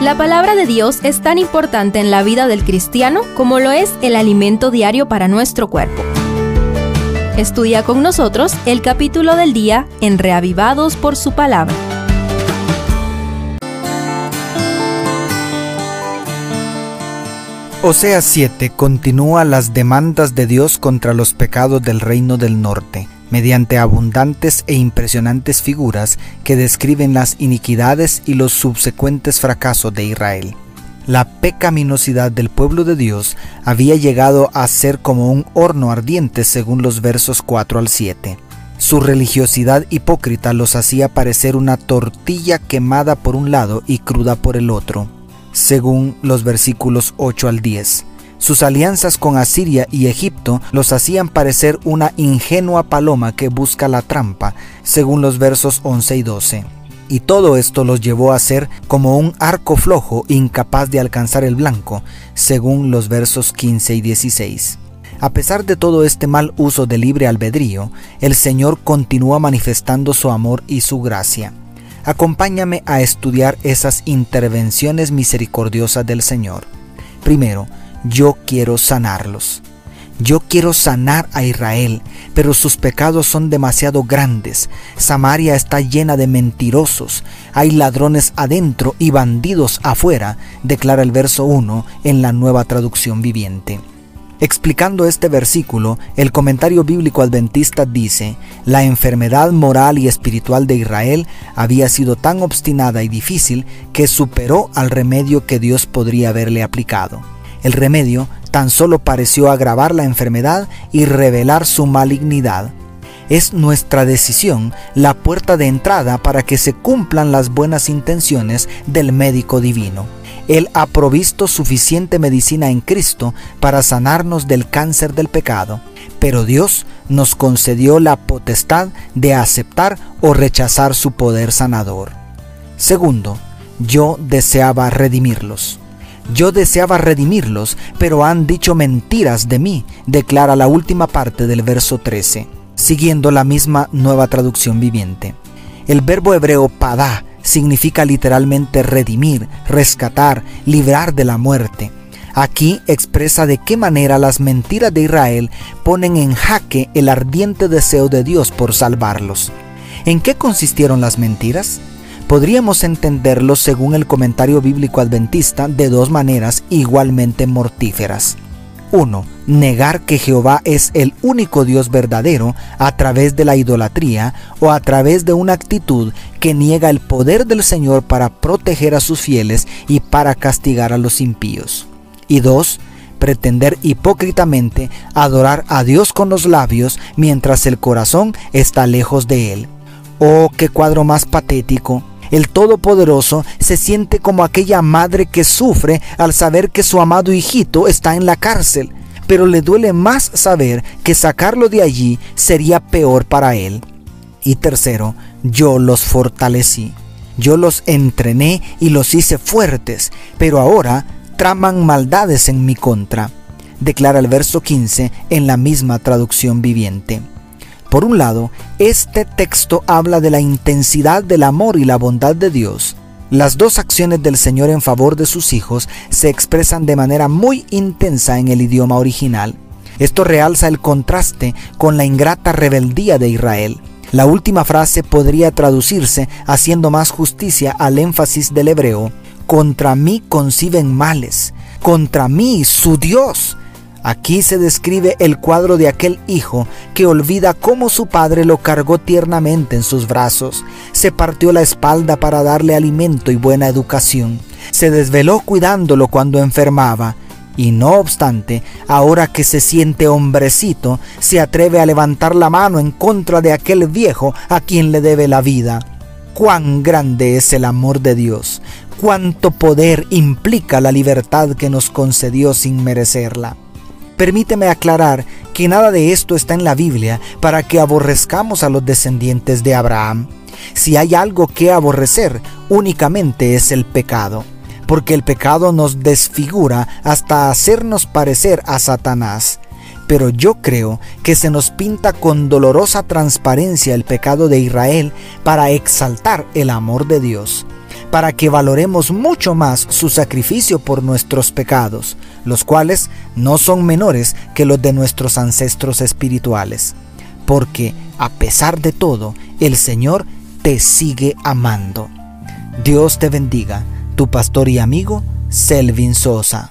La palabra de Dios es tan importante en la vida del cristiano como lo es el alimento diario para nuestro cuerpo. Estudia con nosotros el capítulo del día en Reavivados por su palabra. Oseas 7 continúa las demandas de Dios contra los pecados del reino del norte, mediante abundantes e impresionantes figuras que describen las iniquidades y los subsecuentes fracasos de Israel. La pecaminosidad del pueblo de Dios había llegado a ser como un horno ardiente según los versos 4 al 7. Su religiosidad hipócrita los hacía parecer una tortilla quemada por un lado y cruda por el otro según los versículos 8 al 10. Sus alianzas con Asiria y Egipto los hacían parecer una ingenua paloma que busca la trampa, según los versos 11 y 12. Y todo esto los llevó a ser como un arco flojo incapaz de alcanzar el blanco, según los versos 15 y 16. A pesar de todo este mal uso de libre albedrío, el Señor continúa manifestando su amor y su gracia. Acompáñame a estudiar esas intervenciones misericordiosas del Señor. Primero, yo quiero sanarlos. Yo quiero sanar a Israel, pero sus pecados son demasiado grandes. Samaria está llena de mentirosos. Hay ladrones adentro y bandidos afuera, declara el verso 1 en la nueva traducción viviente. Explicando este versículo, el comentario bíblico adventista dice, la enfermedad moral y espiritual de Israel había sido tan obstinada y difícil que superó al remedio que Dios podría haberle aplicado. El remedio tan solo pareció agravar la enfermedad y revelar su malignidad. Es nuestra decisión la puerta de entrada para que se cumplan las buenas intenciones del médico divino. Él ha provisto suficiente medicina en Cristo para sanarnos del cáncer del pecado, pero Dios nos concedió la potestad de aceptar o rechazar su poder sanador. Segundo, yo deseaba redimirlos. Yo deseaba redimirlos, pero han dicho mentiras de mí, declara la última parte del verso 13, siguiendo la misma nueva traducción viviente. El verbo hebreo padá significa literalmente redimir, rescatar, librar de la muerte. Aquí expresa de qué manera las mentiras de Israel ponen en jaque el ardiente deseo de Dios por salvarlos. ¿En qué consistieron las mentiras? Podríamos entenderlo según el comentario bíblico adventista de dos maneras igualmente mortíferas. 1. Negar que Jehová es el único Dios verdadero a través de la idolatría o a través de una actitud que niega el poder del Señor para proteger a sus fieles y para castigar a los impíos. Y 2. Pretender hipócritamente adorar a Dios con los labios mientras el corazón está lejos de Él. Oh, qué cuadro más patético el Todopoderoso se siente como aquella madre que sufre al saber que su amado hijito está en la cárcel, pero le duele más saber que sacarlo de allí sería peor para él. Y tercero, yo los fortalecí. Yo los entrené y los hice fuertes, pero ahora traman maldades en mi contra, declara el verso 15 en la misma traducción viviente. Por un lado, este texto habla de la intensidad del amor y la bondad de Dios. Las dos acciones del Señor en favor de sus hijos se expresan de manera muy intensa en el idioma original. Esto realza el contraste con la ingrata rebeldía de Israel. La última frase podría traducirse haciendo más justicia al énfasis del hebreo. Contra mí conciben males, contra mí su Dios Aquí se describe el cuadro de aquel hijo que olvida cómo su padre lo cargó tiernamente en sus brazos, se partió la espalda para darle alimento y buena educación, se desveló cuidándolo cuando enfermaba, y no obstante, ahora que se siente hombrecito, se atreve a levantar la mano en contra de aquel viejo a quien le debe la vida. Cuán grande es el amor de Dios, cuánto poder implica la libertad que nos concedió sin merecerla. Permíteme aclarar que nada de esto está en la Biblia para que aborrezcamos a los descendientes de Abraham. Si hay algo que aborrecer, únicamente es el pecado, porque el pecado nos desfigura hasta hacernos parecer a Satanás. Pero yo creo que se nos pinta con dolorosa transparencia el pecado de Israel para exaltar el amor de Dios. para que valoremos mucho más su sacrificio por nuestros pecados, los cuales no son menores que los de nuestros ancestros espirituales. Porque, a pesar de todo, el Señor te sigue amando. Dios te bendiga, tu pastor y amigo, Selvin Sosa.